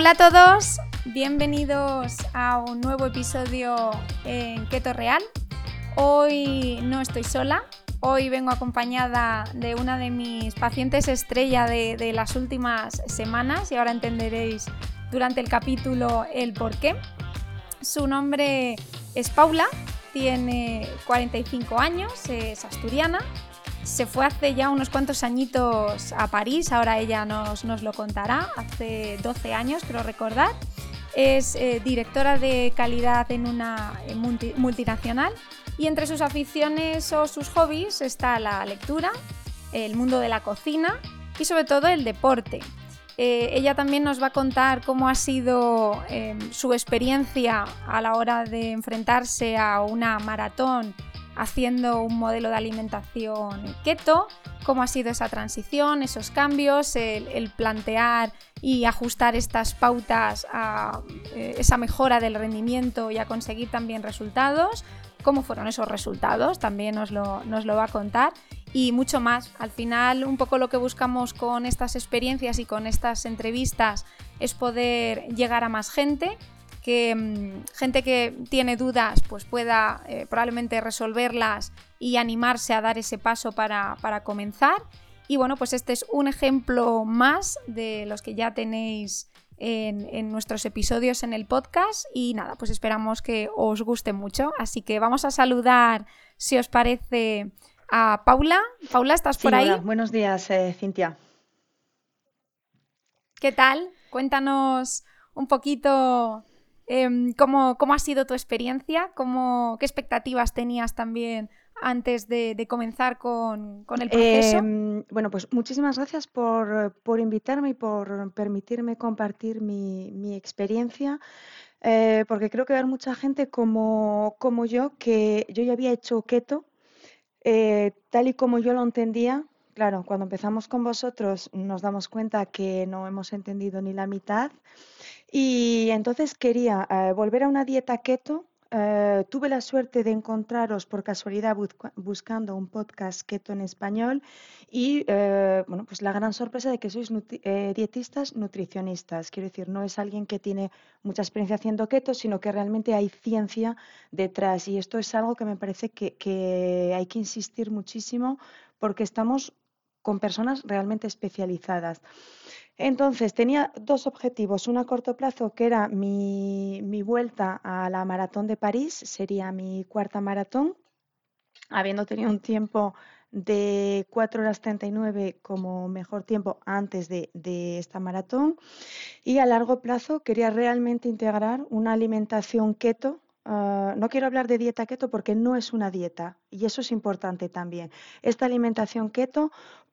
Hola a todos, bienvenidos a un nuevo episodio en Keto Real. Hoy no estoy sola, hoy vengo acompañada de una de mis pacientes estrella de, las últimas semanas y ahora entenderéis durante el capítulo el por qué. Su nombre es Paula, tiene 45 años, es asturiana se fue hace ya unos cuantos añitos a París, ahora ella nos, lo contará, hace 12 años creo recordar. Es eh, directora de calidad en una multinacional y entre sus aficiones o sus hobbies está la lectura, el mundo de la cocina y sobre todo el deporte. Eh, ella también nos va a contar cómo ha sido em, su experiencia a la hora de enfrentarse a una maratón haciendo un modelo de alimentación keto, cómo ha sido esa transición, esos cambios, el, plantear y ajustar estas pautas a eh, esa mejora del rendimiento y a conseguir también resultados, cómo fueron esos resultados, también nos lo, nos lo va a contar. Y mucho más. Al final, un poco lo que buscamos con estas experiencias y con estas entrevistas es poder llegar a más gente que mm, gente que tiene dudas pues pueda eh, probablemente resolverlas y animarse a dar ese paso para, comenzar. Y bueno, pues este es un ejemplo más de los que ya tenéis en, nuestros episodios en el podcast y nada, pues esperamos que os guste mucho. Así que vamos a saludar, si os parece, a Paula. Paula, ¿estás por ahí? Buenos días, eh, Cintia. ¿Qué tal? Cuéntanos un poquito Em, ¿cómo, ha sido tu experiencia? ¿Cómo, ¿Qué expectativas tenías también antes de, comenzar con, el proceso? Em, bueno, pues muchísimas gracias por, invitarme y por permitirme compartir mi, experiencia. Eh, porque creo que hay mucha gente como, como, yo, que yo ya había hecho keto, eh, tal y como yo lo entendía, claro, cuando empezamos con vosotros nos damos cuenta que no hemos entendido ni la mitad. Y entonces quería eh, volver a una dieta keto. Eh, tuve la suerte de encontraros por casualidad buscando un podcast keto en español y eh, bueno, pues la gran sorpresa de que sois dietistas nutricionistas. Quiero decir, no es alguien que tiene mucha experiencia haciendo keto, sino que realmente hay ciencia detrás. Y esto es algo que me parece que hay que insistir muchísimo porque estamos con personas realmente especializadas. Entonces, tenía dos objetivos. Uno a corto plazo, que era mi, vuelta a la maratón de París, sería mi cuarta maratón, habiendo tenido un tiempo de 4 horas 39 como mejor tiempo antes de, de, esta maratón. Y a largo plazo quería realmente integrar una alimentación keto Ah, no quiero hablar de dieta keto porque no es una dieta y eso es importante también. Esta alimentación keto,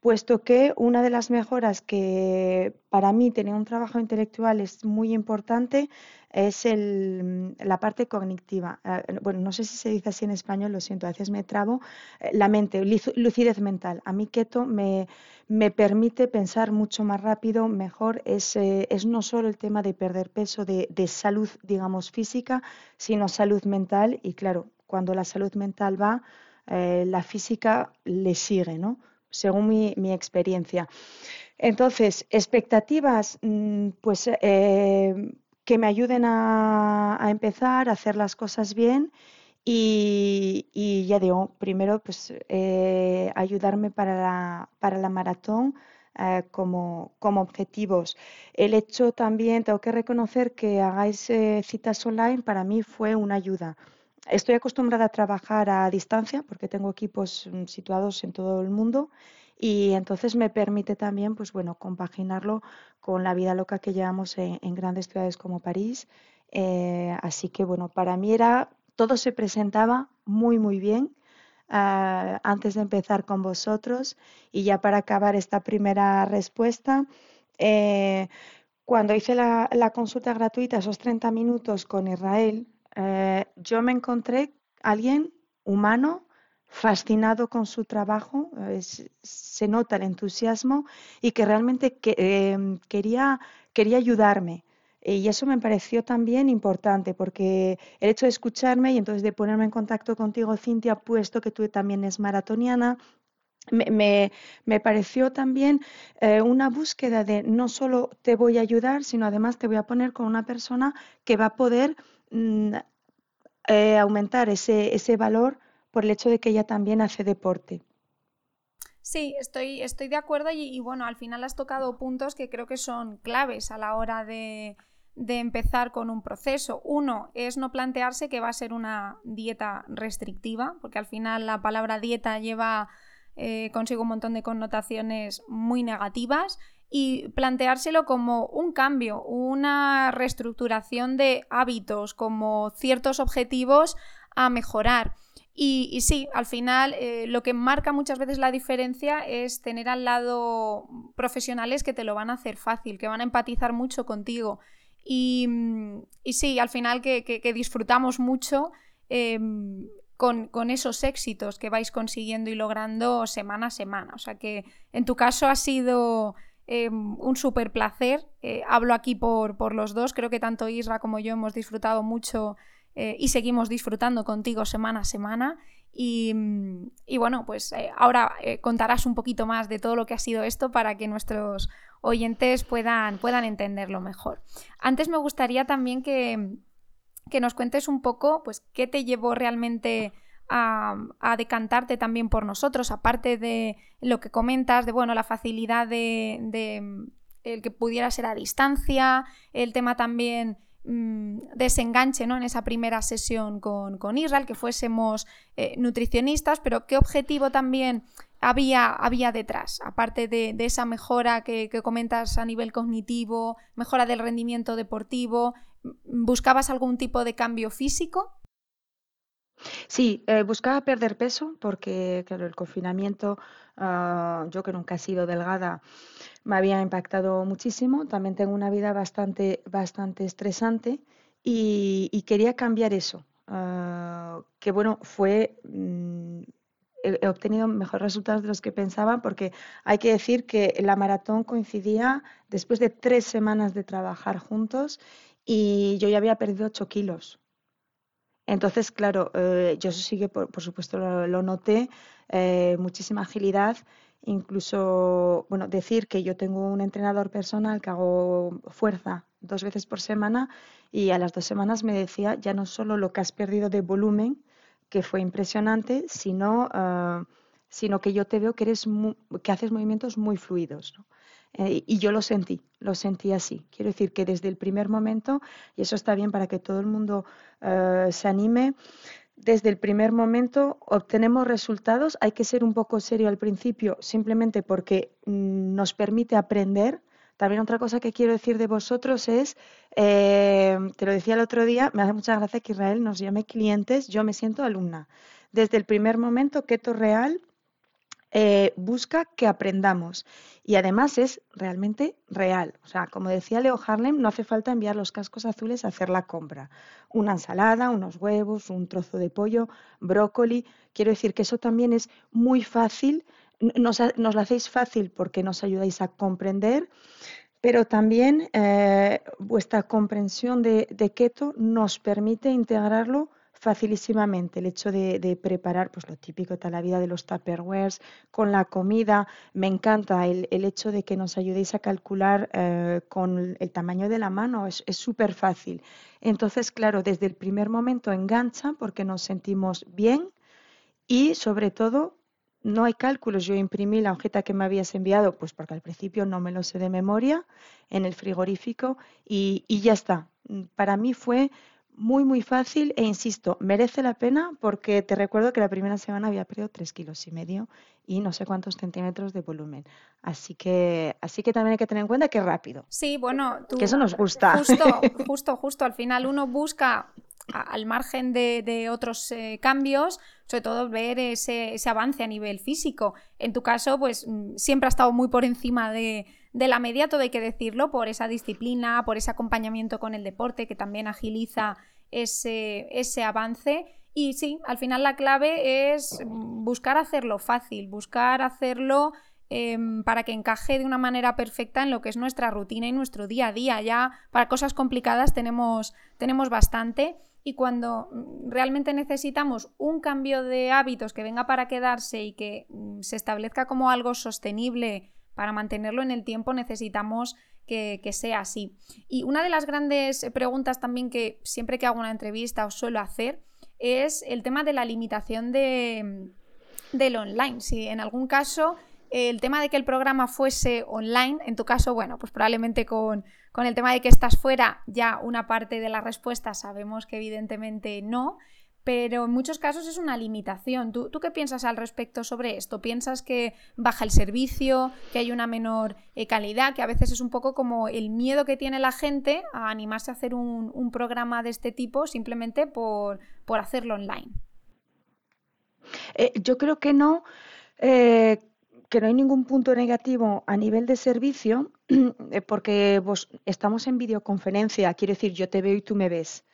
puesto que una de las mejoras que para mí tener un trabajo intelectual es muy importante es el, la parte cognitiva. Ah, bueno, no sé si se dice así en español, lo siento, a veces me trabo. Eh, la mente, lucidez mental. A mí keto me, me permite pensar mucho más rápido, mejor. Es, eh, es no solo el tema de perder peso, de, de salud, digamos, física, sino salud mental. Y claro, cuando la salud mental va, eh, la física le sigue, ¿no? Según mi, experiencia. Entonces, expectativas, mm, pues que me ayuden a, empezar, a hacer las cosas bien y, ya digo, primero pues eh, ayudarme para la, para la maratón eh, como, como, objetivos. El hecho también, tengo que reconocer que hagáis eh, citas online, para mí fue una ayuda. Estoy acostumbrada a trabajar a distancia porque tengo equipos mm, situados en todo el mundo y entonces me permite también, pues bueno, compaginarlo con la vida loca que llevamos en, grandes ciudades como París. Eh, así que bueno, para mí era, todo se presentaba muy, muy bien. Ah, antes de empezar con vosotros y ya para acabar esta primera respuesta, eh, cuando hice la, consulta gratuita, esos 30 minutos con Israel, eh, yo me encontré alguien humano fascinado con su trabajo, se nota el entusiasmo y que realmente em, quería, quería ayudarme. Y eso me pareció también importante, porque el hecho de escucharme y entonces de ponerme en contacto contigo, Cintia, puesto que tú también es maratoniana, me, pareció también eh, una búsqueda de no solo te voy a ayudar, sino además te voy a poner con una persona que va a poder mm, eh, aumentar ese, ese valor por el hecho de que ella también hace deporte. Sí, estoy, estoy de acuerdo y, bueno, al final has tocado puntos que creo que son claves a la hora de, de empezar con un proceso. Uno es no plantearse que va a ser una dieta restrictiva, porque al final la palabra dieta lleva eh, consigo un montón de connotaciones muy negativas y planteárselo como un cambio, una reestructuración de hábitos, como ciertos objetivos a mejorar. Y, sí, al final eh, lo que marca muchas veces la diferencia es tener al lado profesionales que te lo van a hacer fácil, que van a empatizar mucho contigo. Y, sí, al final que, disfrutamos mucho em, con, esos éxitos que vais consiguiendo y logrando semana a semana. O sea que en tu caso ha sido em, un súper placer. Eh, hablo aquí por, por, los dos. Creo que tanto Isra como yo hemos disfrutado mucho eh, y seguimos disfrutando contigo semana a semana. Y, bueno, pues eh, ahora contarás un poquito más de todo lo que ha sido esto para que nuestros oyentes puedan, puedan entenderlo mejor. Antes me gustaría también que, que nos cuentes un poco, pues, qué te llevó realmente a, decantarte también por nosotros, aparte de lo que comentas, de bueno, la facilidad de, el que pudiera ser a distancia, el tema también mm, desenganche ¿no? en esa primera sesión con, con Israel, que fuésemos eh, nutricionistas, pero qué objetivo también había, había detrás, aparte de, esa mejora que, comentas a nivel cognitivo, mejora del rendimiento deportivo, ¿buscabas algún tipo de cambio físico? Sí, eh, buscaba perder peso porque, claro, el confinamiento, ah, yo que nunca he sido delgada, me había impactado muchísimo. También tengo una vida bastante, bastante estresante y, quería cambiar eso. Ah, que bueno, fue mm, he, obtenido mejores resultados de los que pensaba porque hay que decir que la maratón coincidía después de tres semanas de trabajar juntos y yo ya había perdido 8 kilos. Entonces, claro, eh, yo eso sí que, por, supuesto, lo, noté, eh, muchísima agilidad, incluso, bueno, decir que yo tengo un entrenador personal que hago fuerza dos veces por semana y a las dos semanas me decía ya no solo lo que has perdido de volumen, que fue impresionante, sino, ah, sino que yo te veo que, eres que haces movimientos muy fluidos. Eh, y yo lo sentí, lo sentí así. Quiero decir que desde el primer momento, y eso está bien para que todo el mundo ah, se anime, desde el primer momento obtenemos resultados. Hay que ser un poco serio al principio, simplemente porque mm, nos permite aprender también otra cosa que quiero decir de vosotros es, eh, te lo decía el otro día, me hace mucha gracia que Israel nos llame clientes, yo me siento alumna. Desde el primer momento, Keto Real eh, busca que aprendamos y además es realmente real. O sea, como decía Leo Harlem, no hace falta enviar los cascos azules a hacer la compra. Una ensalada, unos huevos, un trozo de pollo, brócoli. Quiero decir que eso también es muy fácil nos, lo hacéis fácil porque nos ayudáis a comprender, pero también eh, vuestra comprensión de, keto nos permite integrarlo facilísimamente. El hecho de, preparar, pues lo típico de la vida de los tupperwares, con la comida, me encanta el, hecho de que nos ayudéis a calcular eh, con el tamaño de la mano, es súper fácil. Entonces, claro, desde el primer momento engancha porque nos sentimos bien y sobre todo no hay cálculos. Yo imprimí la hojita que me habías enviado, pues porque al principio no me lo sé de memoria, en el frigorífico y, ya está. Para mí fue muy, muy fácil e insisto, merece la pena porque te recuerdo que la primera semana había perdido tres kilos y medio y no sé cuántos centímetros de volumen. Así que, así que también hay que tener en cuenta que es rápido. Sí, bueno, que eso nos gusta. Justo, justo, justo. Al final uno busca al margen de, otros eh, cambios, sobre todo ver ese, avance a nivel físico. En tu caso, pues mm, siempre ha estado muy por encima de, la media, todo hay que decirlo, por esa disciplina, por ese acompañamiento con el deporte que también agiliza ese, ese avance. Y sí, al final la clave es buscar hacerlo fácil, buscar hacerlo em, para que encaje de una manera perfecta en lo que es nuestra rutina y nuestro día a día. Ya para cosas complicadas tenemos, tenemos bastante y cuando mm, realmente necesitamos un cambio de hábitos que venga para quedarse y que mm, se establezca como algo sostenible para mantenerlo en el tiempo, necesitamos que, sea así. Y una de las grandes preguntas también que siempre que hago una entrevista os suelo hacer es el tema de la limitación de, mm, del online. Si en algún caso el tema de que el programa fuese online, en tu caso, bueno, pues probablemente con, el tema de que estás fuera, ya una parte de la respuesta sabemos que evidentemente no, pero en muchos casos es una limitación. ¿Tú, qué piensas al respecto sobre esto? ¿Piensas que baja el servicio, que hay una menor eh, calidad, que a veces es un poco como el miedo que tiene la gente a animarse a hacer un, programa de este tipo simplemente por, hacerlo online? Eh, yo creo que no. Eh, que no hay ningún punto negativo a nivel de servicio, porque estamos en videoconferencia, quiero decir, yo te veo y tú me ves.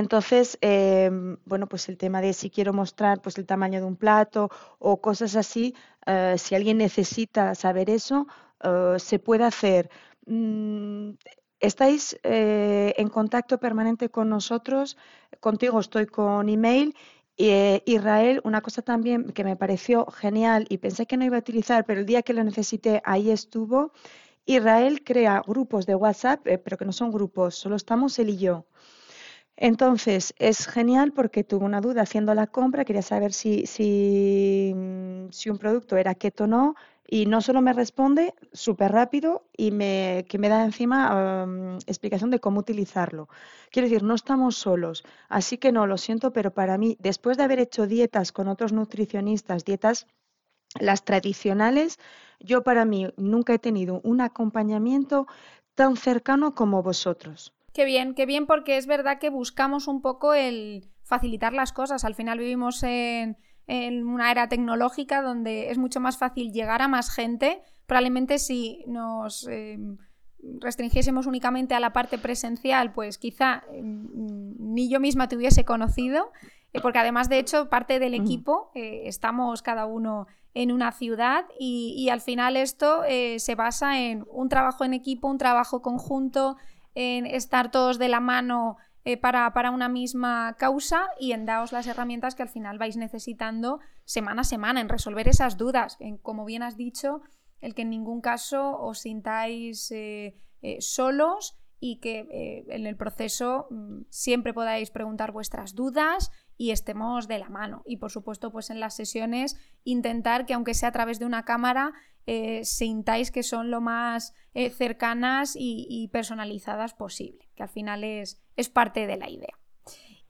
Entonces, em, bueno, pues el tema de si quiero mostrar pues el tamaño de un plato o cosas así, eh, si alguien necesita saber eso, eh, se puede hacer. Mm, estáis en contacto permanente con nosotros, contigo estoy con email eh, Israel, una cosa también que me pareció genial y pensé que no iba a utilizar, pero el día que lo necesité, ahí estuvo. Israel crea grupos de WhatsApp, eh, pero que no son grupos, solo estamos él y yo. Entonces, es genial porque tuve una duda haciendo la compra, quería saber si, si, mm, si un producto era keto o no, y no solo me responde súper rápido y me, que me da encima explicación de cómo utilizarlo. Quiero decir, no estamos solos, así que no, lo siento, pero para mí, después de haber hecho dietas con otros nutricionistas, dietas las tradicionales, yo para mí nunca he tenido un acompañamiento tan cercano como vosotros. Qué bien, qué bien, porque es verdad que buscamos un poco el facilitar las cosas. Al final vivimos en en una era tecnológica donde es mucho más fácil llegar a más gente. Probablemente si nos eh, restringiésemos únicamente a la parte presencial, pues quizá mm, ni yo misma te hubiese conocido, eh, porque además de hecho parte del equipo eh, estamos cada uno en una ciudad y, al final esto se basa en un trabajo en equipo, un trabajo conjunto, en estar todos de la mano eh, para, para, una misma causa y en daos las herramientas que al final vais necesitando semana a semana en resolver esas dudas. En, como bien has dicho, el que en ningún caso os sintáis eh, eh, solos y que en el proceso mm, siempre podáis preguntar vuestras dudas y estemos de la mano. Y por supuesto, pues en las sesiones intentar que aunque sea a través de una cámara, eh, sintáis que son lo más eh, cercanas y, personalizadas posible, que al final es, es, parte de la idea.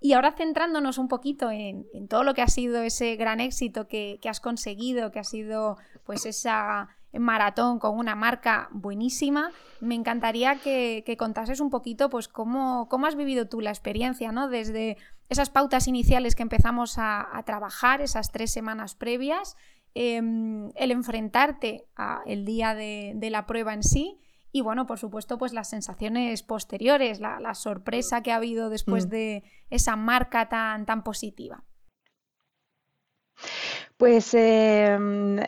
Y ahora centrándonos un poquito en, todo lo que ha sido ese gran éxito que, has conseguido, que ha sido pues esa maratón con una marca buenísima, me encantaría que, contases un poquito pues cómo, cómo, has vivido tú la experiencia, ¿no? Desde esas pautas iniciales que empezamos a, a trabajar, esas tres semanas previas, Em, el enfrentarte al día de, la prueba en sí y bueno, por supuesto, pues las sensaciones posteriores, la, sorpresa que ha habido después mm. de esa marca tan, tan positiva. Pues em,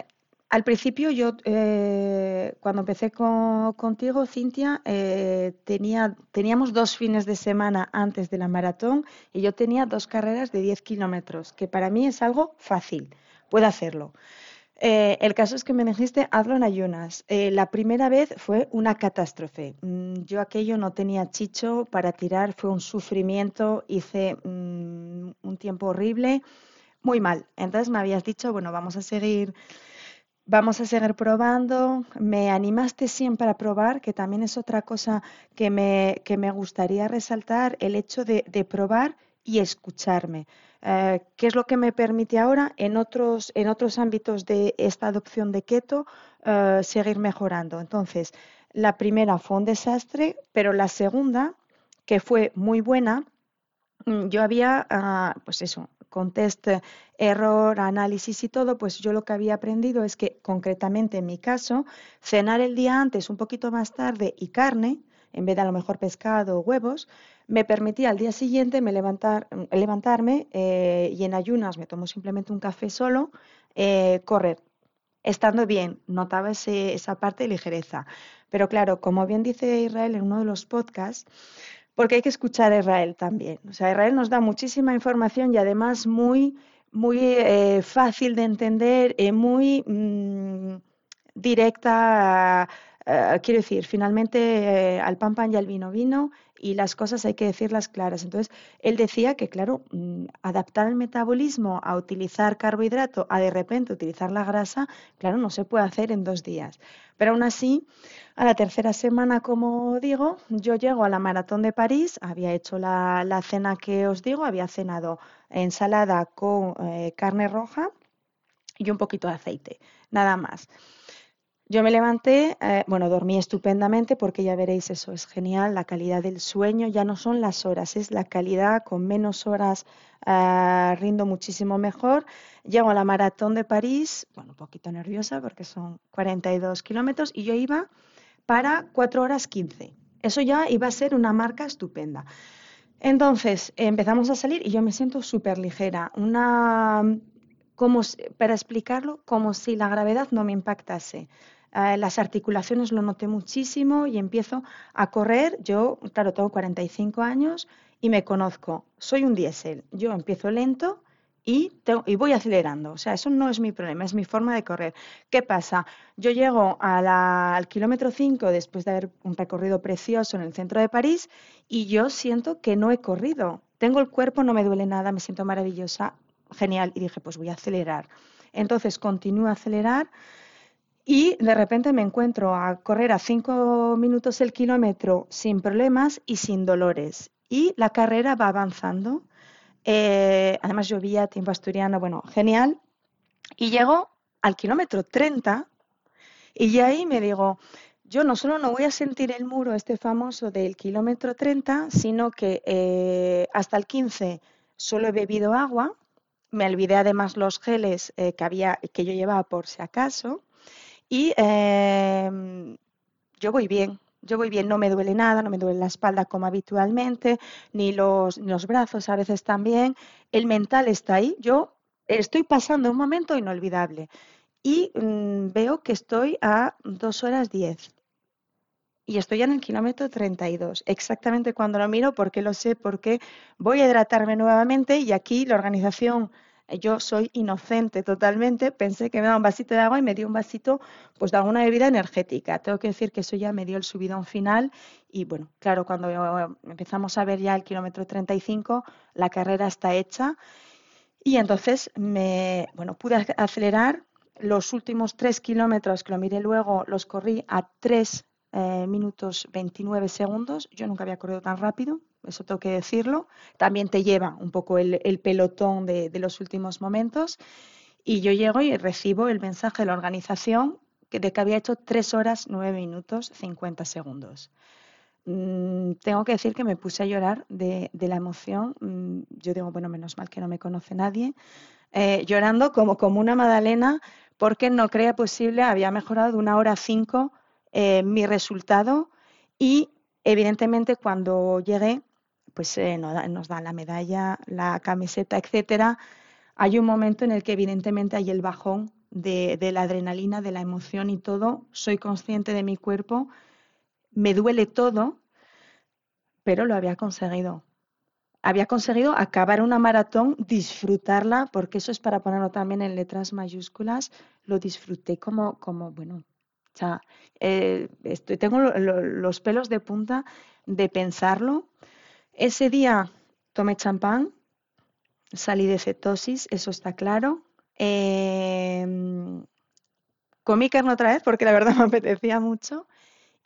al principio yo, eh, cuando empecé contigo, Cintia, eh, tenía, teníamos dos fines de semana antes de la maratón y yo tenía dos carreras de 10 kilómetros, que para mí es algo fácil puede hacerlo. Eh, el caso es que me dijiste, hazlo en ayunas. La primera vez fue una catástrofe. Mm, yo aquello no tenía chicho para tirar, fue un sufrimiento, hice mm, un tiempo horrible, muy mal. Entonces me habías dicho, bueno, vamos a seguir, vamos a seguir probando. Me animaste siempre a probar, que también es otra cosa que me, que me gustaría resaltar, el hecho de, probar y escucharme. Eh, ¿Qué es lo que me permite ahora en otros, en otros ámbitos de esta adopción de keto eh, seguir mejorando? Entonces, la primera fue un desastre, pero la segunda, que fue muy buena, mm, yo había, ah, pues eso, con test, error, análisis y todo, pues yo lo que había aprendido es que concretamente en mi caso, cenar el día antes, un poquito más tarde y carne, en vez de a lo mejor pescado o huevos, me permitía al día siguiente me levantar, levantarme eh, y en ayunas me tomo simplemente un café solo, eh, correr. Estando bien, notaba esa parte de ligereza. Pero claro, como bien dice Israel en uno de los podcasts, porque hay que escuchar a Israel también. O sea, Israel nos da muchísima información y además muy, muy eh, fácil de entender, y muy mm, directa. Eh, quiero decir, finalmente eh, al pan pan y al vino vino y las cosas hay que decirlas claras. Entonces, él decía que, claro, mm, adaptar el metabolismo a utilizar carbohidrato, a de repente utilizar la grasa, claro, no se puede hacer en dos días. Pero aún así, a la tercera semana, como digo, yo llego a la maratón de París, había hecho la, cena que os digo, había cenado ensalada con eh, carne roja y un poquito de aceite, nada más. Yo me levanté, eh, bueno, dormí estupendamente porque ya veréis, eso es genial, la calidad del sueño ya no son las horas, es la calidad, con menos horas eh, rindo muchísimo mejor. Llego a la maratón de París, bueno, un poquito nerviosa porque son 42 kilómetros y yo iba para 4 horas 15. Eso ya iba a ser una marca estupenda. Entonces empezamos a salir y yo me siento súper ligera, una, como, para explicarlo, como si la gravedad no me impactase. Eh, las articulaciones lo noté muchísimo y empiezo a correr. Yo, claro, tengo 45 años y me conozco. Soy un diésel. Yo empiezo lento y, y, voy acelerando. O sea, eso no es mi problema, es mi forma de correr. ¿Qué pasa? Yo llego al kilómetro 5 después de haber un recorrido precioso en el centro de París y yo siento que no he corrido. Tengo el cuerpo, no me duele nada, me siento maravillosa, genial. Y dije, pues voy a acelerar. Entonces continúo a acelerar y de repente me encuentro a correr a cinco minutos el kilómetro sin problemas y sin dolores. Y la carrera va avanzando. Eh, además llovía, tiempo asturiano, bueno, genial. Y llego al kilómetro 30 y ahí me digo, yo no solo no voy a sentir el muro este famoso del kilómetro 30, sino que eh, hasta el 15 solo he bebido agua. Me olvidé además los geles eh, que, había, que yo llevaba por si acaso. Y em, yo voy bien, yo voy bien, no me duele nada, no me duele la espalda como habitualmente, ni los, los brazos a veces también. El mental está ahí. Yo estoy pasando un momento inolvidable y mm, veo que estoy a dos horas diez. Y estoy en el kilómetro 32, exactamente cuando lo miro, porque lo sé, porque voy a hidratarme nuevamente y aquí la organización yo soy inocente totalmente, pensé que me daba un vasito de agua y me dio un vasito pues de alguna bebida energética. Tengo que decir que eso ya me dio el subidón final y bueno, claro, cuando empezamos a ver ya el kilómetro 35, la carrera está hecha y entonces me, bueno, pude acelerar. Los últimos tres kilómetros que lo miré luego los corrí a 3 eh, minutos 29 segundos. Yo nunca había corrido tan rápido, eso tengo que decirlo. También te lleva un poco el, pelotón de, los últimos momentos. Y yo llego y recibo el mensaje de la organización de que había hecho 3 horas 9 minutos 50 segundos. Mm, tengo que decir que me puse a llorar de, la emoción. Mm, yo digo, bueno, menos mal que no me conoce nadie. Eh, llorando como, como una magdalena porque no creía posible, había mejorado de una hora cinco eh, mi resultado y evidentemente cuando llegué pues eh, nos, da, la medalla, la camiseta, etcétera, hay un momento en el que evidentemente hay el bajón de, la adrenalina, de la emoción y todo. Soy consciente de mi cuerpo, me duele todo, pero lo había conseguido. Había conseguido acabar una maratón, disfrutarla, porque eso es para ponerlo también en letras mayúsculas. Lo disfruté como, como bueno, o eh, estoy, tengo los pelos de punta de pensarlo ese día tomé champán, salí de cetosis, eso está claro. Em, comí carne otra vez porque la verdad me apetecía mucho.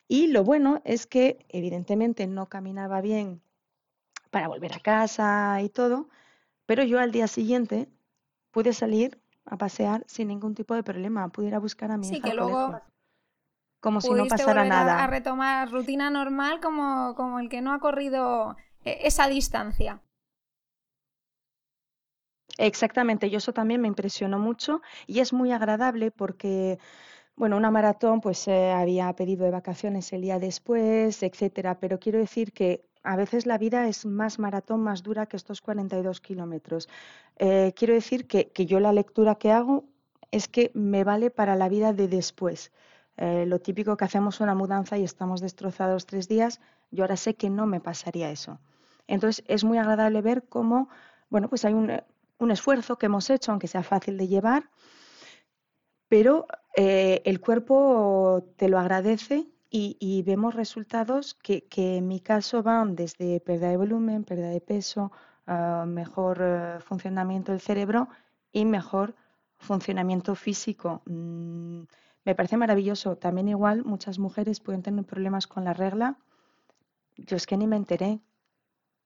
Y lo bueno es que evidentemente no caminaba bien para volver a casa y todo, pero yo al día siguiente pude salir a pasear sin ningún tipo de problema, pude ir a buscar a mi sí, que luego como si no pasara nada. A, retomar rutina normal como, como el que no ha corrido esa distancia. Exactamente, y eso también me impresionó mucho y es muy agradable porque, bueno, una maratón pues eh, había pedido de vacaciones el día después, etcétera, pero quiero decir que a veces la vida es más maratón, más dura que estos 42 kilómetros. Eh, quiero decir que, que, yo la lectura que hago es que me vale para la vida de después. eh, lo típico que hacemos una mudanza y estamos destrozados tres días, yo ahora sé que no me pasaría eso. Entonces es muy agradable ver cómo, bueno, pues hay un, esfuerzo que hemos hecho, aunque sea fácil de llevar, pero eh, el cuerpo te lo agradece y, vemos resultados que, en mi caso van desde pérdida de volumen, pérdida de peso, mejor eh, funcionamiento del cerebro y mejor funcionamiento físico. Mm, me parece maravilloso. También igual muchas mujeres pueden tener problemas con la regla. Yo es que ni me enteré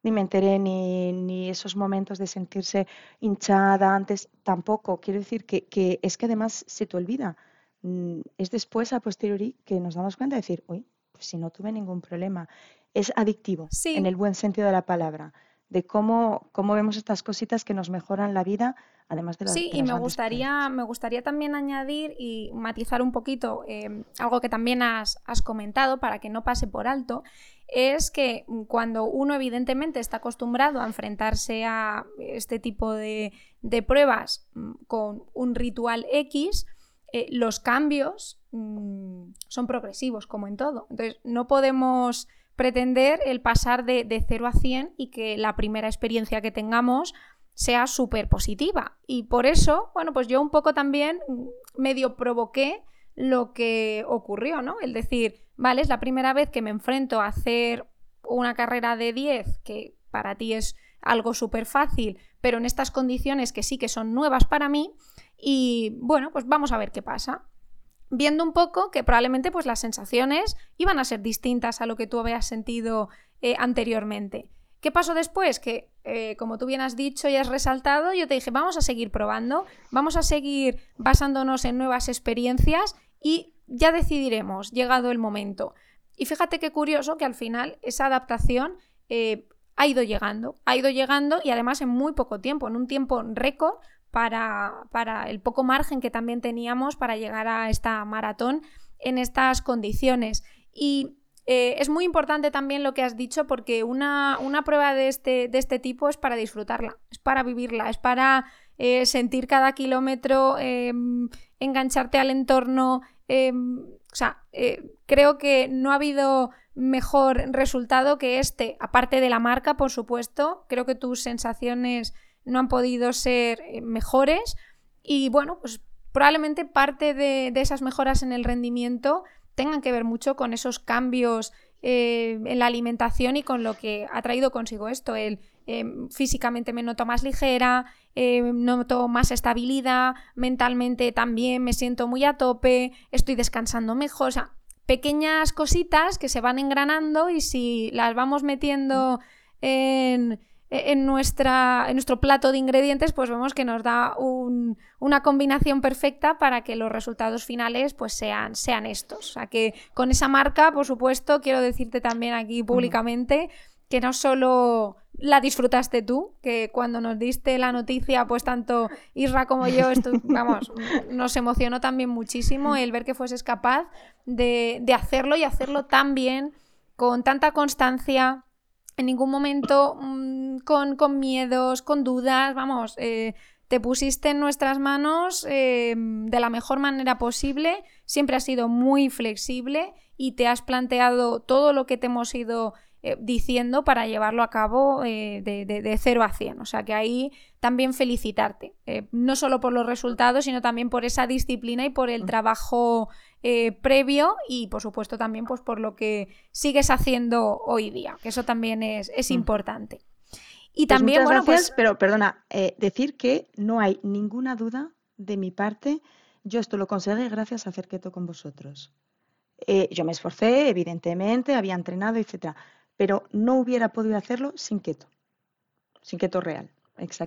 ni me enteré ni, ni, esos momentos de sentirse hinchada antes, tampoco. Quiero decir que, que, es que además se te olvida. Mm, es después, a posteriori, que nos damos cuenta de decir, uy, pues si no tuve ningún problema. Es adictivo, en el buen sentido de la palabra de cómo, cómo vemos estas cositas que nos mejoran la vida, además de las Sí, y me gustaría, me gustaría también añadir y matizar un poquito eh, algo que también has, has, comentado para que no pase por alto, es que cuando uno evidentemente está acostumbrado a enfrentarse a este tipo de, pruebas mm, con un ritual X, eh, los cambios mm, son progresivos, como en todo. Entonces, no podemos pretender el pasar de, de 0 a 100 y que la primera experiencia que tengamos sea súper positiva. Y por eso, bueno, pues yo un poco también mm, medio provoqué lo que ocurrió, ¿no? El decir, vale, es la primera vez que me enfrento a hacer una carrera de 10, que para ti es algo súper fácil, pero en estas condiciones que sí que son nuevas para mí, y bueno, pues vamos a ver qué pasa. Viendo un poco que probablemente pues las sensaciones iban a ser distintas a lo que tú habías sentido eh, anteriormente. ¿Qué pasó después? Que, eh, como tú bien has dicho y has resaltado, yo te dije, vamos a seguir probando, vamos a seguir basándonos en nuevas experiencias y ya decidiremos, llegado el momento. Y fíjate qué curioso que al final esa adaptación eh, ha ido llegando, ha ido llegando y además en muy poco tiempo, en un tiempo récord para, para el poco margen que también teníamos para llegar a esta maratón en estas condiciones. Y eh, es muy importante también lo que has dicho porque una, prueba de este, de este, tipo es para disfrutarla, es para vivirla, es para eh, sentir cada kilómetro, em, engancharte al entorno. Em, o sea, eh, creo que no ha habido mejor resultado que este, aparte de la marca, por supuesto. Creo que tus sensaciones no han podido ser mejores y bueno, pues probablemente parte de, esas mejoras en el rendimiento tengan que ver mucho con esos cambios eh, en la alimentación y con lo que ha traído consigo esto. El, em, físicamente me noto más ligera, em, noto más estabilidad, mentalmente también me siento muy a tope, estoy descansando mejor. O sea, pequeñas cositas que se van engranando y si las vamos metiendo en en, nuestra, en nuestro plato de ingredientes, pues vemos que nos da una combinación perfecta para que los resultados finales pues sean, sean estos. O sea que con esa marca, por supuesto, quiero decirte también aquí públicamente que no solo la disfrutaste tú, que cuando nos diste la noticia, pues tanto Isra como yo, esto, vamos, nos emocionó también muchísimo el ver que fueses capaz de, de hacerlo y hacerlo tan bien, con tanta constancia, en ningún momento mm, con, miedos, con dudas, vamos, eh, te pusiste en nuestras manos eh, de la mejor manera posible, siempre has sido muy flexible y te has planteado todo lo que te hemos ido eh, diciendo para llevarlo a cabo de, de, 0 a 100. O sea que ahí también felicitarte, no solo por los resultados, sino también por esa disciplina y por el mm. trabajo eh, previo y por supuesto también pues, por lo que sigues haciendo hoy día, que eso también es, es mm. importante. Y pues también, bueno, gracias, pues... pero perdona, eh, decir que no hay ninguna duda de mi parte, yo esto lo conseguí gracias a hacer keto con vosotros. Eh, yo me esforcé, evidentemente, había entrenado, etcétera, pero no hubiera podido hacerlo sin keto, sin keto real.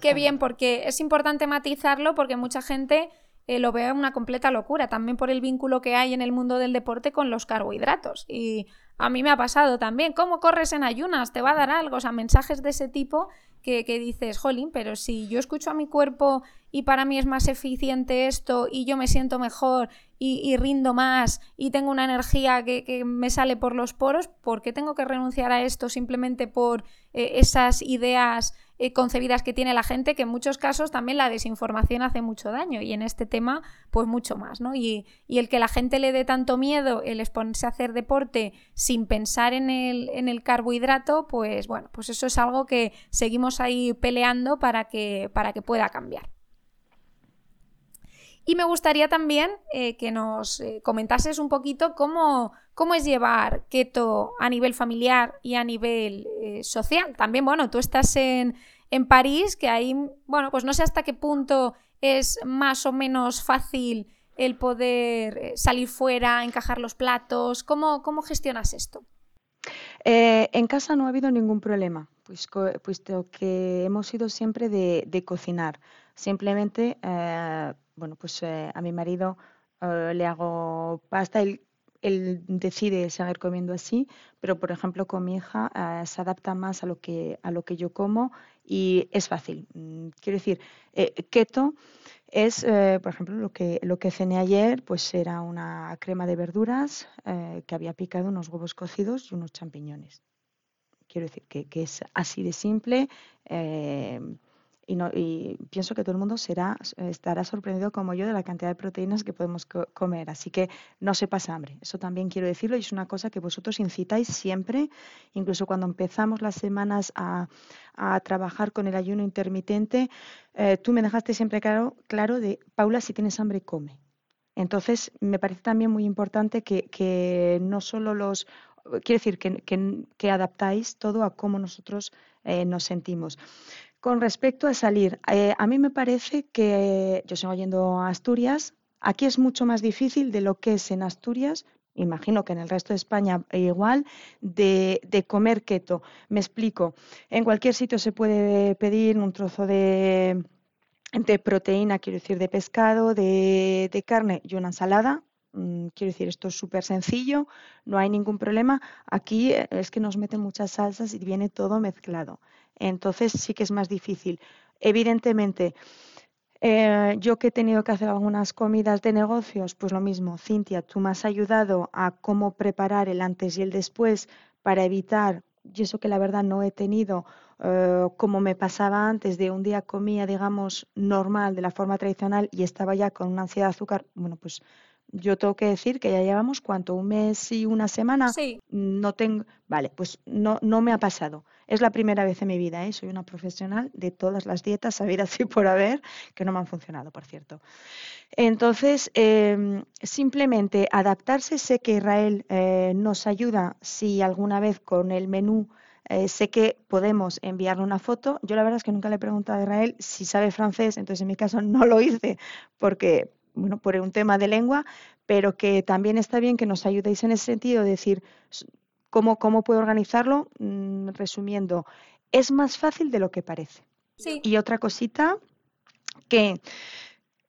Qué bien, porque es importante matizarlo porque mucha gente eh, lo veo una completa locura, también por el vínculo que hay en el mundo del deporte con los carbohidratos. Y a mí me ha pasado también, ¿cómo corres en ayunas? ¿Te va a dar algo? O sea, mensajes de ese tipo que, dices, jolín, pero si yo escucho a mi cuerpo y para mí es más eficiente esto y yo me siento mejor y, rindo más y tengo una energía que, me sale por los poros, ¿por qué tengo que renunciar a esto simplemente por eh, esas ideas eh, concebidas que tiene la gente, que en muchos casos también la desinformación hace mucho daño y en este tema pues mucho más, ¿no? Y, el que la gente le dé tanto miedo el exponerse a hacer deporte sin pensar en el, en el carbohidrato, pues bueno, pues eso es algo que seguimos ahí peleando para que, para que pueda cambiar. Y me gustaría también eh, que nos eh, comentases un poquito cómo, cómo, es llevar keto a nivel familiar y a nivel eh, social. También, bueno, tú estás en, en, París, que ahí, bueno, pues no sé hasta qué punto es más o menos fácil el poder salir fuera, encajar los platos. ¿Cómo, cómo gestionas esto? en casa no ha habido ningún problema, pues, puesto que hemos sido siempre de, de cocinar. Simplemente bueno, pues eh, a mi marido eh, le hago pasta, él, él, decide seguir comiendo así, pero por ejemplo con mi hija eh, se adapta más a lo, que, a lo que yo como y es fácil. Mm, quiero decir, keto es, por ejemplo, lo que, lo que cené ayer, pues era una crema de verduras que había picado unos huevos cocidos y unos champiñones. Quiero decir que es así de simple y, pienso que todo el mundo será, estará sorprendido como yo de la cantidad de proteínas que podemos comer. Así que no se pasa hambre. Eso también quiero decirlo y es una cosa que vosotros incitáis siempre, incluso cuando empezamos las semanas a, trabajar con el ayuno intermitente, eh, tú me dejaste siempre claro, claro de, Paula, si tienes hambre, come. Entonces, me parece también muy importante que, no solo los, quiero decir, que, adaptáis todo a cómo nosotros eh, nos sentimos. Con respecto a salir, eh, a mí me parece que yo sigo yendo a Asturias. Aquí es mucho más difícil de lo que es en Asturias, imagino que en el resto de España igual, de, comer keto. Me explico. En cualquier sitio se puede pedir un trozo de, proteína, quiero decir, de pescado, de, carne y una ensalada. Mm, quiero decir, esto es súper sencillo, no hay ningún problema. Aquí eh, es que nos meten muchas salsas y viene todo mezclado entonces sí que es más difícil. Evidentemente, eh, yo que he tenido que hacer algunas comidas de negocios, pues lo mismo, Cintia, tú me has ayudado a cómo preparar el antes y el después para evitar, y eso que la verdad no he tenido, eh, como me pasaba antes, de un día comía, digamos, normal, de la forma tradicional, y estaba ya con una ansiedad de azúcar, bueno, pues yo tengo que decir que ya llevamos cuánto, un mes y una semana. Sí. No tengo, vale, pues no, no me ha pasado. Es la primera vez en mi vida, ¿eh? soy una profesional de todas las dietas sabidas y por haber, que no me han funcionado, por cierto. Entonces, em, simplemente adaptarse, sé que Israel eh, nos ayuda si alguna vez con el menú eh, sé que podemos enviarle una foto. Yo la verdad es que nunca le he preguntado a Israel si sabe francés, entonces en mi caso no lo hice porque, bueno, por un tema de lengua, pero que también está bien que nos ayudéis en ese sentido, decir, ¿Cómo, cómo puedo organizarlo? Mm, resumiendo, es más fácil de lo que parece. Y otra cosita que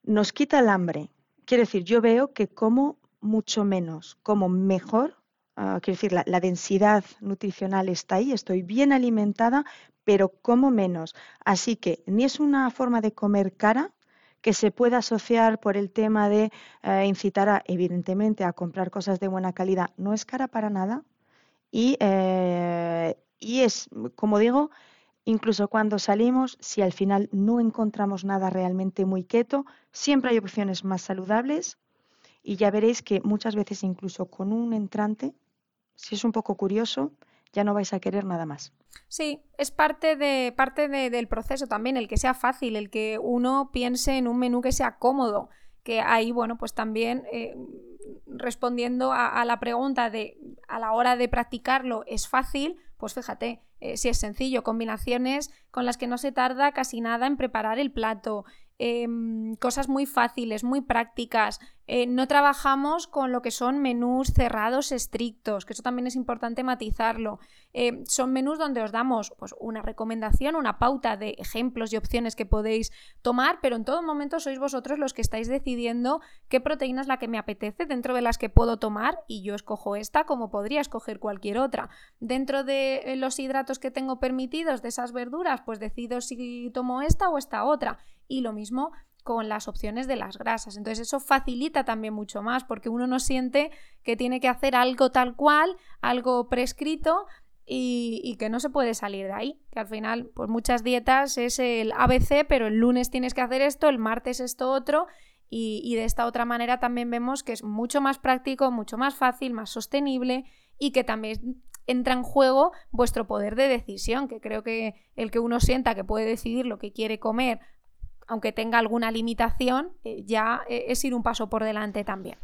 nos quita el hambre. Quiero decir, yo veo que como mucho menos, como mejor, ah, quiero decir, la, densidad nutricional está ahí, estoy bien alimentada, pero como menos. Así que ni es una forma de comer cara, que se pueda asociar por el tema de eh, incitar a, evidentemente, a comprar cosas de buena calidad. No es cara para nada, y, eh, y es, como digo, incluso cuando salimos, si al final no encontramos nada realmente muy keto, siempre hay opciones más saludables y ya veréis que muchas veces incluso con un entrante, si es un poco curioso, ya no vais a querer nada más. Sí, es parte, de, parte del proceso también, el que sea fácil, el que uno piense en un menú que sea cómodo, que ahí, bueno, pues también eh, respondiendo a, la pregunta de a la hora de practicarlo es fácil, pues fíjate, eh, si es sencillo, combinaciones con las que no se tarda casi nada en preparar el plato, Em, cosas muy fáciles, muy prácticas. Eh, no trabajamos con lo que son menús cerrados estrictos, que eso también es importante matizarlo. Eh, son menús donde os damos pues, una recomendación, una pauta de ejemplos y opciones que podéis tomar, pero en todo momento sois vosotros los que estáis decidiendo qué proteína es la que me apetece dentro de las que puedo tomar y yo escojo esta como podría escoger cualquier otra. Dentro de eh, los hidratos que tengo permitidos de esas verduras, pues decido si tomo esta o esta otra y lo mismo con las opciones de las grasas. Entonces eso facilita también mucho más porque uno no siente que tiene que hacer algo tal cual, algo prescrito y, que no se puede salir de ahí. Que al final, pues muchas dietas es el ABC, pero el lunes tienes que hacer esto, el martes esto otro, y, y, de esta otra manera también vemos que es mucho más práctico, mucho más fácil, más sostenible y que también entra en juego vuestro poder de decisión, que creo que el que uno sienta que puede decidir lo que quiere comer, aunque tenga alguna limitación, eh, ya eh, es ir un paso por delante también.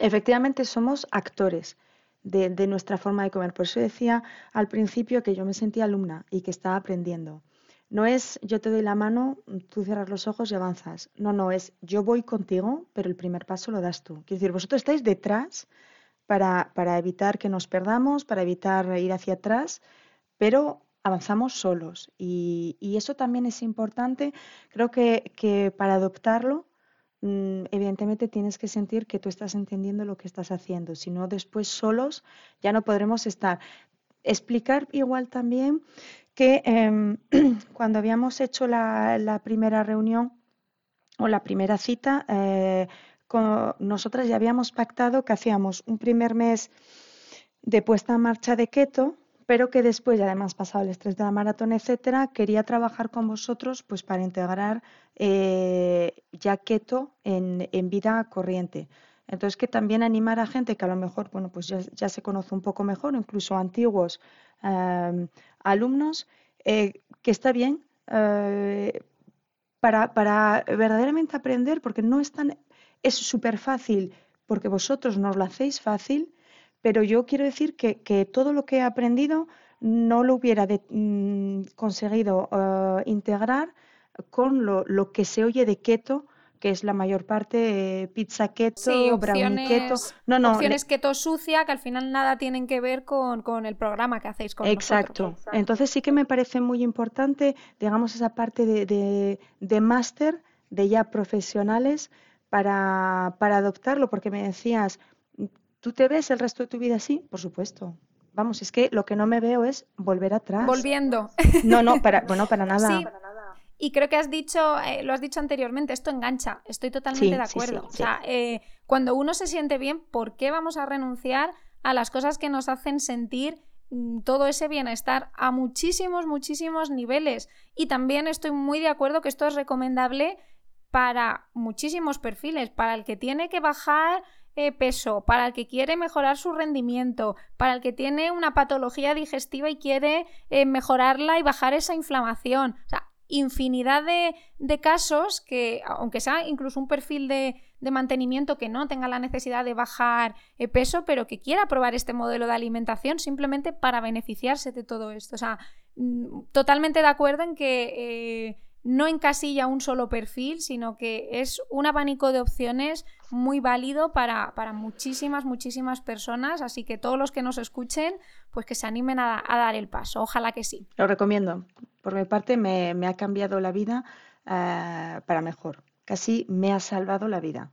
Efectivamente, somos actores de, nuestra forma de comer. Por eso decía al principio que yo me sentía alumna y que estaba aprendiendo. No es yo te doy la mano, tú cierras los ojos y avanzas. No, no, es yo voy contigo, pero el primer paso lo das tú. Quiero decir, vosotros estáis detrás para, para evitar que nos perdamos, para evitar ir hacia atrás, pero avanzamos solos. Y, eso también es importante. Creo que, para adoptarlo, mmm, evidentemente tienes que sentir que tú estás entendiendo lo que estás haciendo. Si no, después solos ya no podremos estar. Explicar igual también que eh, cuando habíamos hecho la, la, primera reunión o la primera cita, eh, con, nosotras ya habíamos pactado que hacíamos un primer mes de puesta en marcha de keto, pero que después, ya además pasado el estrés de la maratón, etcétera, quería trabajar con vosotros pues para integrar eh, ya keto en, en, vida corriente. Entonces, que también animar a gente que a lo mejor, bueno, pues ya, se conoce un poco mejor, incluso antiguos eh, alumnos, eh, que está bien eh, para, para verdaderamente aprender, porque no es tan es súper fácil porque vosotros nos lo hacéis fácil, pero yo quiero decir que, que todo lo que he aprendido no lo hubiera de, mm, conseguido uh, integrar con lo, lo, que se oye de keto, que es la mayor parte eh, pizza keto, sí, brownie keto. No, no, opciones le... keto sucia que al final nada tienen que ver con, con el programa que hacéis con Exacto. nosotros. Exacto. Entonces sí que me parece muy importante, digamos, esa parte de, de, de máster, de ya profesionales, para, para adoptarlo, porque me decías, ¿tú te ves el resto de tu vida así? Por supuesto. Vamos, es que lo que no me veo es volver atrás. Volviendo. No, no, para, bueno, para nada. Sí. Y creo que has dicho, eh, lo has dicho anteriormente, esto engancha. Estoy totalmente Sí, de acuerdo. sí, o sea, eh, cuando uno se siente bien, ¿por qué vamos a renunciar a las cosas que nos hacen sentir mm, todo ese bienestar a muchísimos, muchísimos niveles? Y también estoy muy de acuerdo que esto es recomendable para muchísimos perfiles, para el que tiene que bajar peso, para el que quiere mejorar su rendimiento, para el que tiene una patología digestiva y quiere eh, mejorarla y bajar esa inflamación. O sea, infinidad de, casos que, aunque sea incluso un perfil de, de, mantenimiento que no tenga la necesidad de bajar eh, peso, pero que quiera probar este modelo de alimentación simplemente para beneficiarse de todo esto. O sea, mm, totalmente de acuerdo en que eh, no encasilla un solo perfil, sino que es un abanico de opciones muy válido para, para muchísimas, muchísimas personas. Así que todos los que nos escuchen, pues que se animen a, a dar el paso. Ojalá que sí. Lo recomiendo. Por mi parte, me, me ha cambiado la vida uh, para mejor. Casi me ha salvado la vida.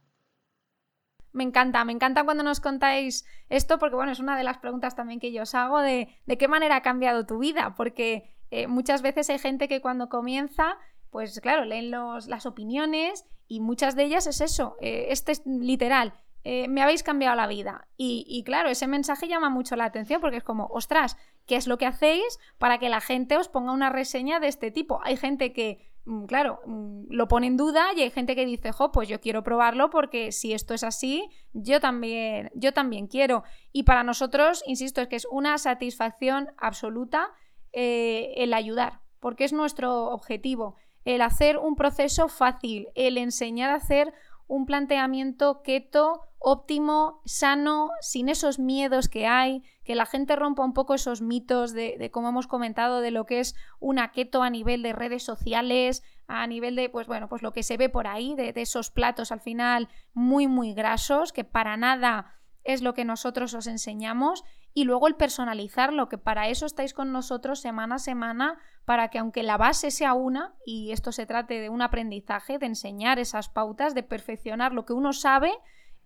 Me encanta, me encanta cuando nos contáis esto, porque bueno, es una de las preguntas también que yo os hago de, de qué manera ha cambiado tu vida, porque eh, muchas veces hay gente que cuando comienza pues claro, leen los, las opiniones y muchas de ellas es eso, eh, este es literal, eh, me habéis cambiado la vida. Y, claro, ese mensaje llama mucho la atención porque es como, ostras, ¿qué es lo que hacéis para que la gente os ponga una reseña de este tipo? Hay gente que, mm, claro, mm, lo pone en duda y hay gente que dice, jo, pues yo quiero probarlo porque si esto es así, yo también, yo también quiero. Y para nosotros, insisto, es que es una satisfacción absoluta eh, el ayudar, porque es nuestro objetivo el hacer un proceso fácil, el enseñar a hacer un planteamiento keto óptimo, sano, sin esos miedos que hay, que la gente rompa un poco esos mitos de, de, como hemos comentado, de lo que es una keto a nivel de redes sociales, a nivel de, pues bueno, pues lo que se ve por ahí, de, de esos platos al final muy, muy grasos, que para nada es lo que nosotros os enseñamos y luego el personalizarlo, que para eso estáis con nosotros semana a semana, para que aunque la base sea una, y esto se trate de un aprendizaje, de enseñar esas pautas, de perfeccionar lo que uno sabe,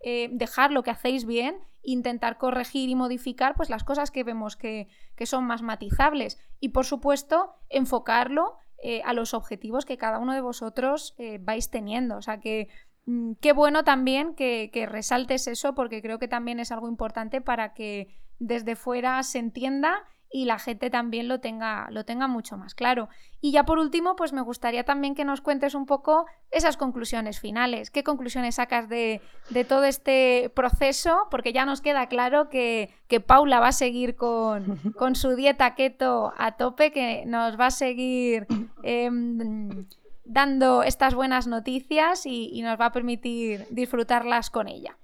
eh, dejar lo que hacéis bien, intentar corregir y modificar pues las cosas que vemos que, que son más matizables y por supuesto enfocarlo eh, a los objetivos que cada uno de vosotros eh, vais teniendo. O sea que mm, qué bueno también que, que resaltes eso porque creo que también es algo importante para que desde fuera se entienda y la gente también lo tenga, lo tenga mucho más claro. Y ya por último, pues me gustaría también que nos cuentes un poco esas conclusiones finales. ¿Qué conclusiones sacas de, todo este proceso? Porque ya nos queda claro que, Paula va a seguir con, su dieta keto a tope, que nos va a seguir em, dando estas buenas noticias y, nos va a permitir disfrutarlas con ella.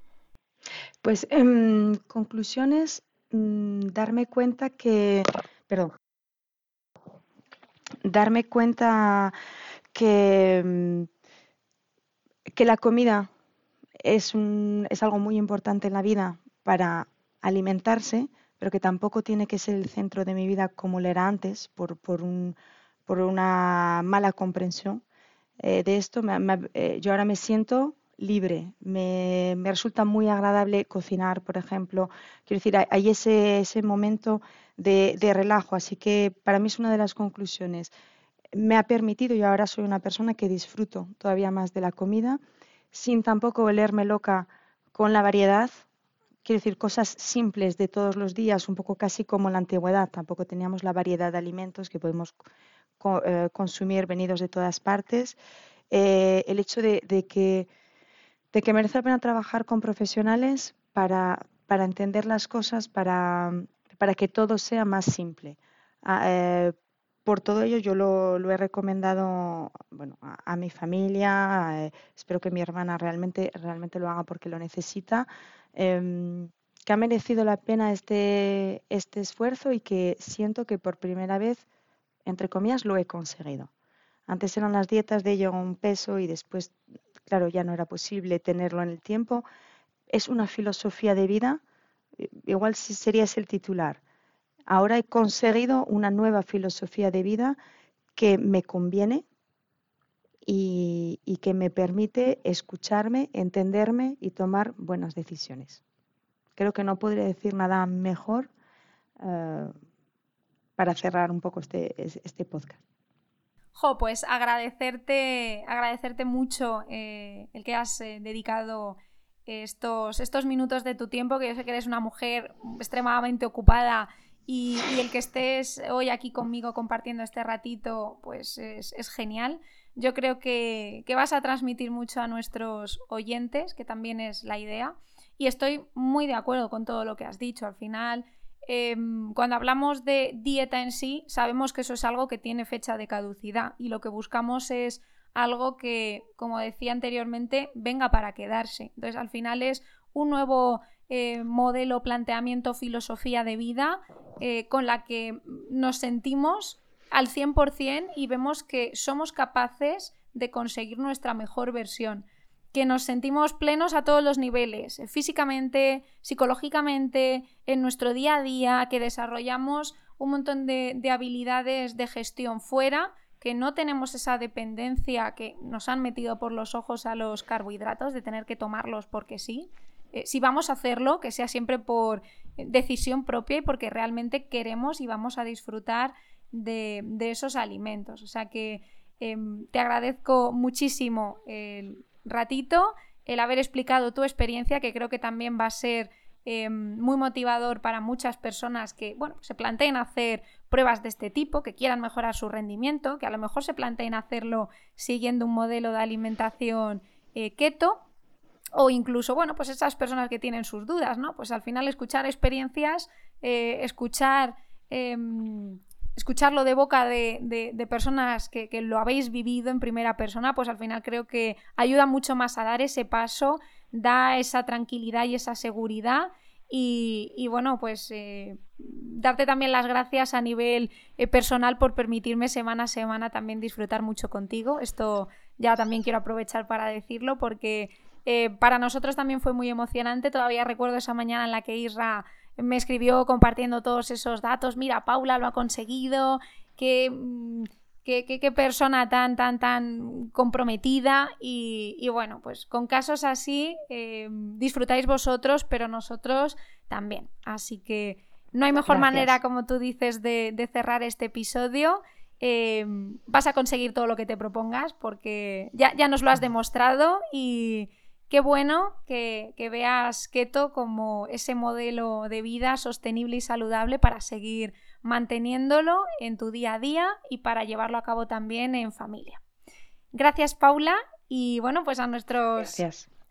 Pues en em, conclusiones, Mm, darme cuenta que, perdón, darme cuenta que, mm, que la comida es, un, es algo muy importante en la vida para alimentarse, pero que tampoco tiene que ser el centro de mi vida como lo era antes, por, por, un, por una mala comprensión eh, de esto. Eh, yo ahora me siento libre. Me, resulta muy agradable cocinar, por ejemplo. Quiero decir, hay ese, ese momento de, relajo, así que para mí es una de las conclusiones. Me ha permitido, y ahora soy una persona que disfruto todavía más de la comida, sin tampoco olerme loca con la variedad. Quiero decir, cosas simples de todos los días, un poco casi como la antigüedad. Tampoco teníamos la variedad de alimentos que podemos eh, consumir venidos de todas partes. Eh, el hecho de que de que merece la pena trabajar con profesionales para, para entender las cosas, para, para, que todo sea más simple. Ah, eh, por todo ello yo lo, lo he recomendado bueno, a, mi familia, espero que mi hermana realmente, realmente lo haga porque lo necesita, em, que ha merecido la pena este, este esfuerzo y que siento que por primera vez, entre comillas, lo he conseguido. Antes eran las dietas de ello un peso y después claro, ya no era posible tenerlo en el tiempo. Es una filosofía de vida, igual si serías el titular. Ahora he conseguido una nueva filosofía de vida que me conviene y, que me permite escucharme, entenderme y tomar buenas decisiones. Creo que no podría decir nada mejor eh, para cerrar un poco este, este podcast. Jo, pues agradecerte, agradecerte mucho eh, el que has eh, dedicado estos, estos minutos de tu tiempo, que yo sé que eres una mujer extremadamente ocupada y, el que estés hoy aquí conmigo compartiendo este ratito, pues es, genial. Yo creo que, que, vas a transmitir mucho a nuestros oyentes, que también es la idea. Y estoy muy de acuerdo con todo lo que has dicho. Al final, Em, cuando hablamos de dieta en sí, sabemos que eso es algo que tiene fecha de caducidad y lo que buscamos es algo que, como decía anteriormente, venga para quedarse. Entonces, al final es un nuevo eh, modelo, planteamiento, filosofía de vida eh, con la que nos sentimos al 100% y vemos que somos capaces de conseguir nuestra mejor versión que nos sentimos plenos a todos los niveles, eh, físicamente, psicológicamente, en nuestro día a día, que desarrollamos un montón de, habilidades de gestión fuera, que no tenemos esa dependencia que nos han metido por los ojos a los carbohidratos, de tener que tomarlos porque sí. Eh, si vamos a hacerlo, que sea siempre por decisión propia y porque realmente queremos y vamos a disfrutar de, esos alimentos. O sea que em, te agradezco muchísimo el ratito el haber explicado tu experiencia, que creo que también va a ser eh, muy motivador para muchas personas que bueno, se planteen hacer pruebas de este tipo, que quieran mejorar su rendimiento, que a lo mejor se planteen hacerlo siguiendo un modelo de alimentación eh, keto. O incluso, bueno, pues esas personas que tienen sus dudas, ¿no? Pues al final escuchar experiencias, eh, escuchar em, escucharlo de boca de, personas que, lo habéis vivido en primera persona, pues al final creo que ayuda mucho más a dar ese paso, da esa tranquilidad y esa seguridad. Y, bueno, pues eh, darte también las gracias a nivel eh, personal por permitirme semana a semana también disfrutar mucho contigo. Esto ya también quiero aprovechar para decirlo porque eh, para nosotros también fue muy emocionante. Todavía recuerdo esa mañana en la que Isra me escribió compartiendo todos esos datos, mira, Paula lo ha conseguido, qué, mm, qué, persona tan, tan, tan comprometida y, bueno, pues con casos así eh, disfrutáis vosotros, pero nosotros también. Así que no hay mejor manera, como tú dices, de, cerrar este episodio. Eh, vas a conseguir todo lo que te propongas porque ya, ya nos lo has demostrado y, qué bueno que, veas keto como ese modelo de vida sostenible y saludable para seguir manteniéndolo en tu día a día y para llevarlo a cabo también en familia. Gracias Paula y bueno pues a nuestros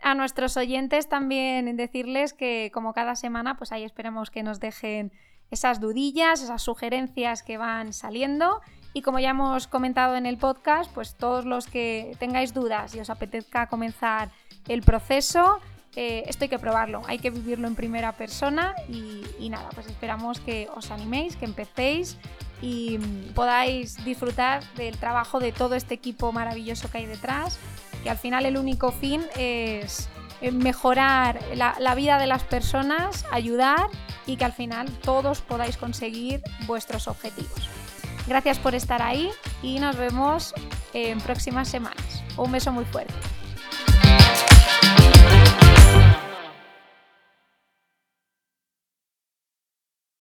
a nuestros oyentes también decirles que como cada semana pues ahí esperemos que nos dejen esas dudillas, esas sugerencias que van saliendo y como ya hemos comentado en el podcast, pues todos los que tengáis dudas y os apetezca comenzar el proceso, eh, esto hay que probarlo, hay que vivirlo en primera persona y, nada, pues esperamos que os animéis, que empecéis y mm, podáis disfrutar del trabajo de todo este equipo maravilloso que hay detrás, que al final el único fin es mejorar la vida de las personas, ayudar y que al final todos podáis conseguir vuestros objetivos. Gracias por estar ahí y nos vemos en próximas semanas. Un beso muy fuerte. Thank you.